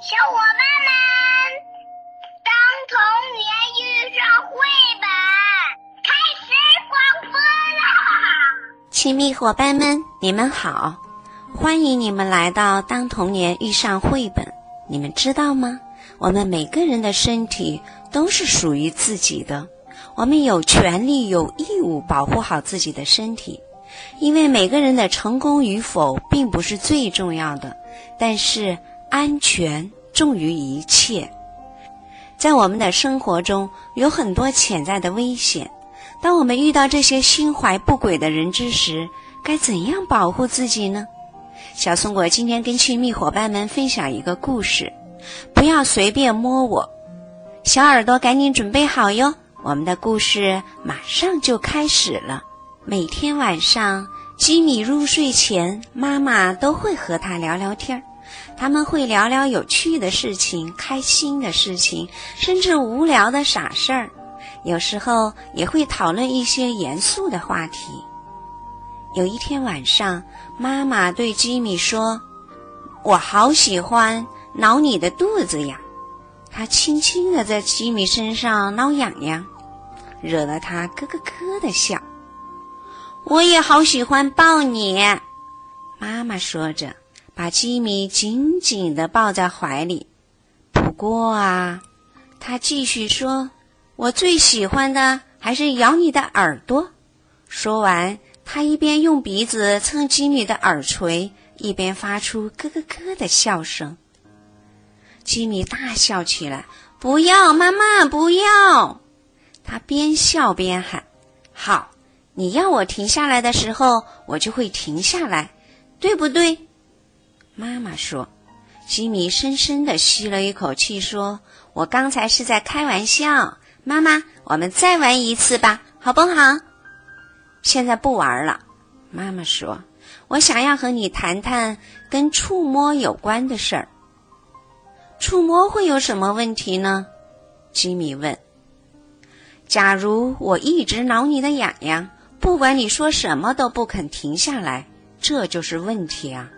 小伙伴们，当童年遇上绘本，开始广播啦！亲密伙伴们，你们好，欢迎你们来到《当童年遇上绘本》。你们知道吗？我们每个人的身体都是属于自己的，我们有权利、有义务保护好自己的身体。因为每个人的成功与否并不是最重要的，但是安全重于一切。在我们的生活中有很多潜在的危险，当我们遇到这些心怀不轨的人之时，该怎样保护自己呢？小松果今天跟亲密伙伴们分享一个故事：不要随便摸我。小耳朵赶紧准备好哟，我们的故事马上就开始了。每天晚上，吉米入睡前，妈妈都会和他聊聊天儿。他们会聊聊有趣的事情、开心的事情，甚至无聊的傻事儿。有时候也会讨论一些严肃的话题。有一天晚上，妈妈对吉米说：“我好喜欢挠你的肚子呀。”她轻轻地在吉米身上挠痒痒，惹得他咯咯咯的笑。我也好喜欢抱你，妈妈说着，把吉米紧紧地抱在怀里。不过啊，他继续说：“我最喜欢的还是咬你的耳朵。”说完，他一边用鼻子蹭吉米的耳垂，一边发出咯咯咯的笑声。吉米大笑起来：“不要，妈妈，不要！”他边笑边喊：“好。”你要我停下来的时候，我就会停下来，对不对？妈妈说。吉米深深的吸了一口气，说：“我刚才是在开玩笑。”妈妈，我们再玩一次吧，好不好？现在不玩了。妈妈说：“我想要和你谈谈跟触摸有关的事儿。”触摸会有什么问题呢？吉米问。假如我一直挠你的痒痒。不管你说什么都不肯停下来，这就是问题啊！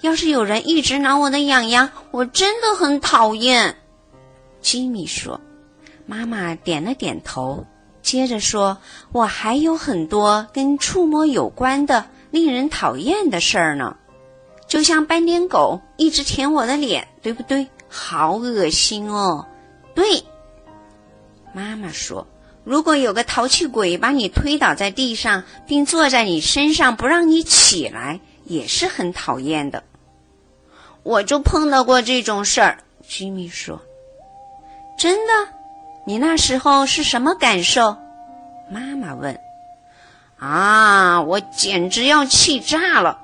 要是有人一直挠我的痒痒，我真的很讨厌。吉米说。妈妈点了点头，接着说：“我还有很多跟触摸有关的令人讨厌的事儿呢，就像斑点狗一直舔我的脸，对不对？好恶心哦！”对，妈妈说。如果有个淘气鬼把你推倒在地上，并坐在你身上不让你起来，也是很讨厌的。我就碰到过这种事儿。吉米说：“真的？你那时候是什么感受？”妈妈问。“啊，我简直要气炸了！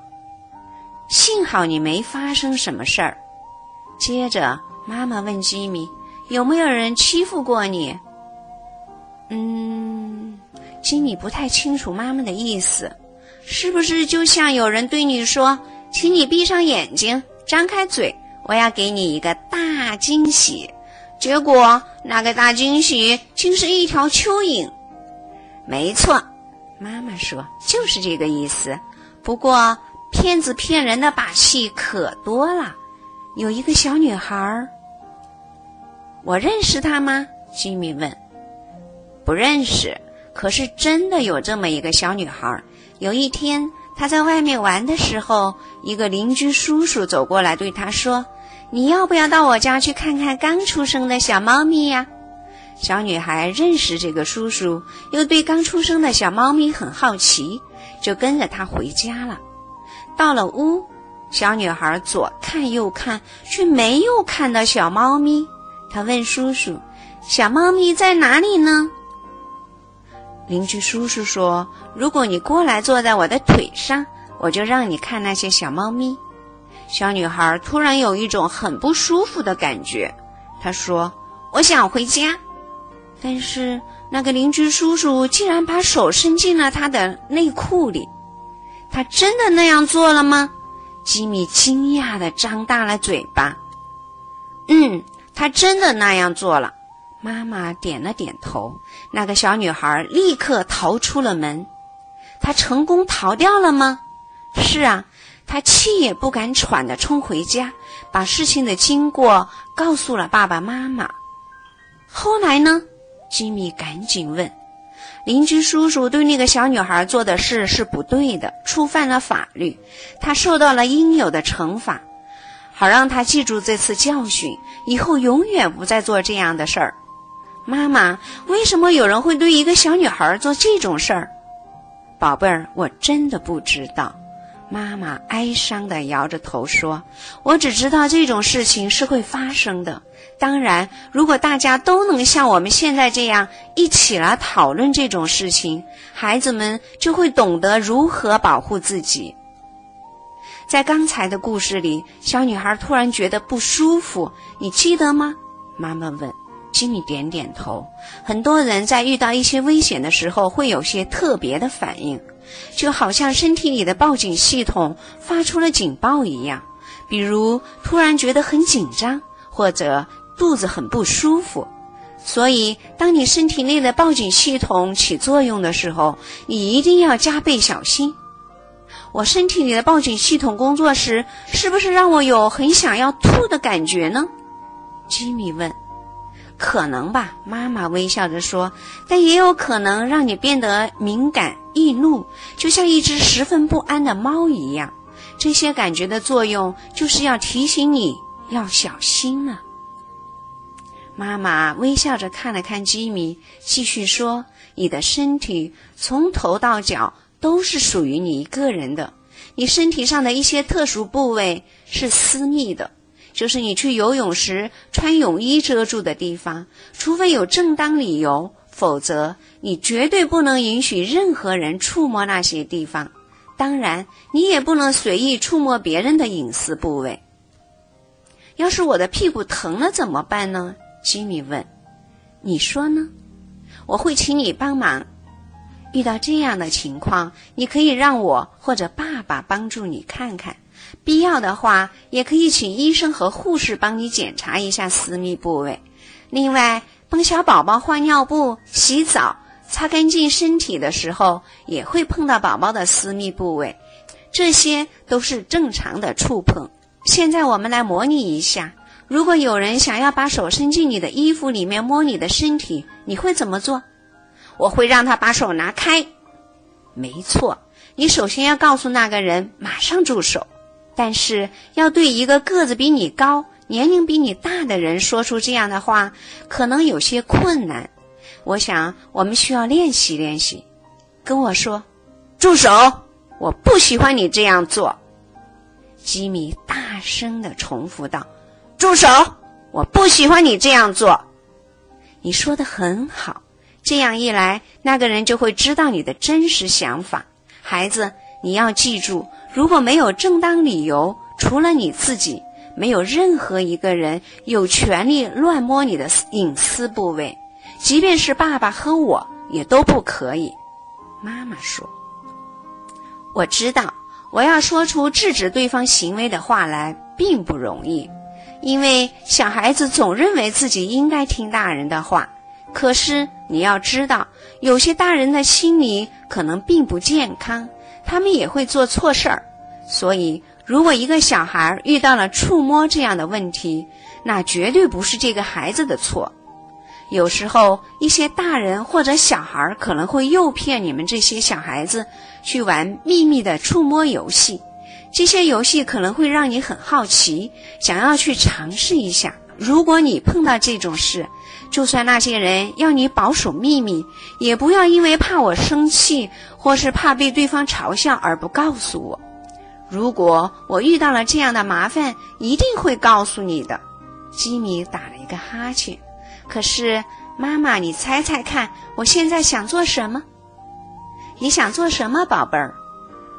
幸好你没发生什么事儿。”接着，妈妈问吉米：“有没有人欺负过你？”嗯，吉米不太清楚妈妈的意思，是不是就像有人对你说：“请你闭上眼睛，张开嘴，我要给你一个大惊喜。”结果那个大惊喜竟是一条蚯蚓。没错，妈妈说就是这个意思。不过骗子骗人的把戏可多了。有一个小女孩，我认识她吗？吉米问。不认识，可是真的有这么一个小女孩。有一天，她在外面玩的时候，一个邻居叔叔走过来对她说：“你要不要到我家去看看刚出生的小猫咪呀？”小女孩认识这个叔叔，又对刚出生的小猫咪很好奇，就跟着他回家了。到了屋，小女孩左看右看，却没有看到小猫咪。她问叔叔：“小猫咪在哪里呢？”邻居叔叔说：“如果你过来坐在我的腿上，我就让你看那些小猫咪。”小女孩突然有一种很不舒服的感觉。她说：“我想回家。”但是那个邻居叔叔竟然把手伸进了她的内裤里。他真的那样做了吗？吉米惊讶地张大了嘴巴。“嗯，他真的那样做了。”妈妈点了点头，那个小女孩立刻逃出了门。她成功逃掉了吗？是啊，她气也不敢喘的冲回家，把事情的经过告诉了爸爸妈妈。后来呢？吉米赶紧问。邻居叔叔对那个小女孩做的事是不对的，触犯了法律，她受到了应有的惩罚，好让她记住这次教训，以后永远不再做这样的事儿。妈妈，为什么有人会对一个小女孩做这种事儿？宝贝儿，我真的不知道。妈妈哀伤地摇着头说：“我只知道这种事情是会发生的。当然，如果大家都能像我们现在这样一起来讨论这种事情，孩子们就会懂得如何保护自己。”在刚才的故事里，小女孩突然觉得不舒服，你记得吗？妈妈问。吉米点点头。很多人在遇到一些危险的时候，会有些特别的反应。就好像身体里的报警系统发出了警报一样，比如突然觉得很紧张，或者肚子很不舒服。所以，当你身体内的报警系统起作用的时候，你一定要加倍小心。我身体里的报警系统工作时，是不是让我有很想要吐的感觉呢？吉米问。可能吧，妈妈微笑着说。但也有可能让你变得敏感、易怒，就像一只十分不安的猫一样。这些感觉的作用就是要提醒你要小心了。妈妈微笑着看了看吉米，继续说：“你的身体从头到脚都是属于你一个人的。你身体上的一些特殊部位是私密的。”就是你去游泳时穿泳衣遮住的地方，除非有正当理由，否则你绝对不能允许任何人触摸那些地方。当然，你也不能随意触摸别人的隐私部位。要是我的屁股疼了怎么办呢？吉米问。你说呢？我会请你帮忙。遇到这样的情况，你可以让我或者爸爸帮助你看看。必要的话，也可以请医生和护士帮你检查一下私密部位。另外，帮小宝宝换尿布、洗澡、擦干净身体的时候，也会碰到宝宝的私密部位，这些都是正常的触碰。现在我们来模拟一下：如果有人想要把手伸进你的衣服里面摸你的身体，你会怎么做？我会让他把手拿开。没错，你首先要告诉那个人马上住手。但是要对一个个子比你高、年龄比你大的人说出这样的话，可能有些困难。我想我们需要练习练习。跟我说，住手！我不喜欢你这样做。吉米大声的重复道：“住手！我不喜欢你这样做。”你说的很好，这样一来，那个人就会知道你的真实想法。孩子，你要记住。如果没有正当理由，除了你自己，没有任何一个人有权利乱摸你的隐私部位，即便是爸爸和我也都不可以。妈妈说：“我知道，我要说出制止对方行为的话来并不容易，因为小孩子总认为自己应该听大人的话。可是你要知道，有些大人的心理可能并不健康。”他们也会做错事儿，所以如果一个小孩遇到了触摸这样的问题，那绝对不是这个孩子的错。有时候一些大人或者小孩可能会诱骗你们这些小孩子去玩秘密的触摸游戏，这些游戏可能会让你很好奇，想要去尝试一下。如果你碰到这种事，就算那些人要你保守秘密，也不要因为怕我生气，或是怕被对方嘲笑而不告诉我。如果我遇到了这样的麻烦，一定会告诉你的。吉米打了一个哈欠。可是，妈妈，你猜猜看，我现在想做什么？你想做什么，宝贝儿？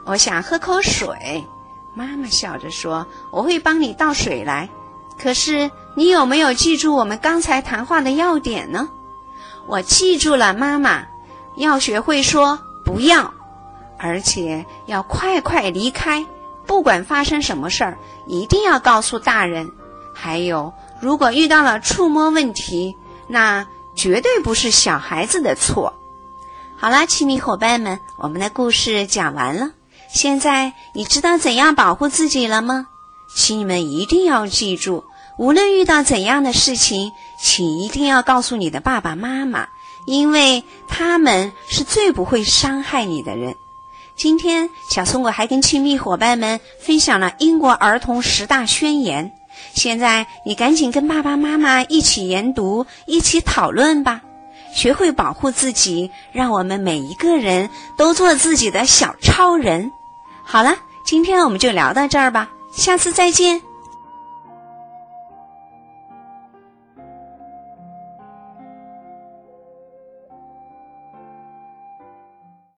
我想喝口水。妈妈笑着说：“我会帮你倒水来。”可是。你有没有记住我们刚才谈话的要点呢？我记住了，妈妈，要学会说不要，而且要快快离开。不管发生什么事儿，一定要告诉大人。还有，如果遇到了触摸问题，那绝对不是小孩子的错。好啦，亲密伙伴们，我们的故事讲完了。现在你知道怎样保护自己了吗？请你们一定要记住，无论遇到怎样的事情，请一定要告诉你的爸爸妈妈，因为他们是最不会伤害你的人。今天，小松果还跟亲密伙伴们分享了英国儿童十大宣言。现在，你赶紧跟爸爸妈妈一起研读，一起讨论吧。学会保护自己，让我们每一个人都做自己的小超人。好了，今天我们就聊到这儿吧，下次再见。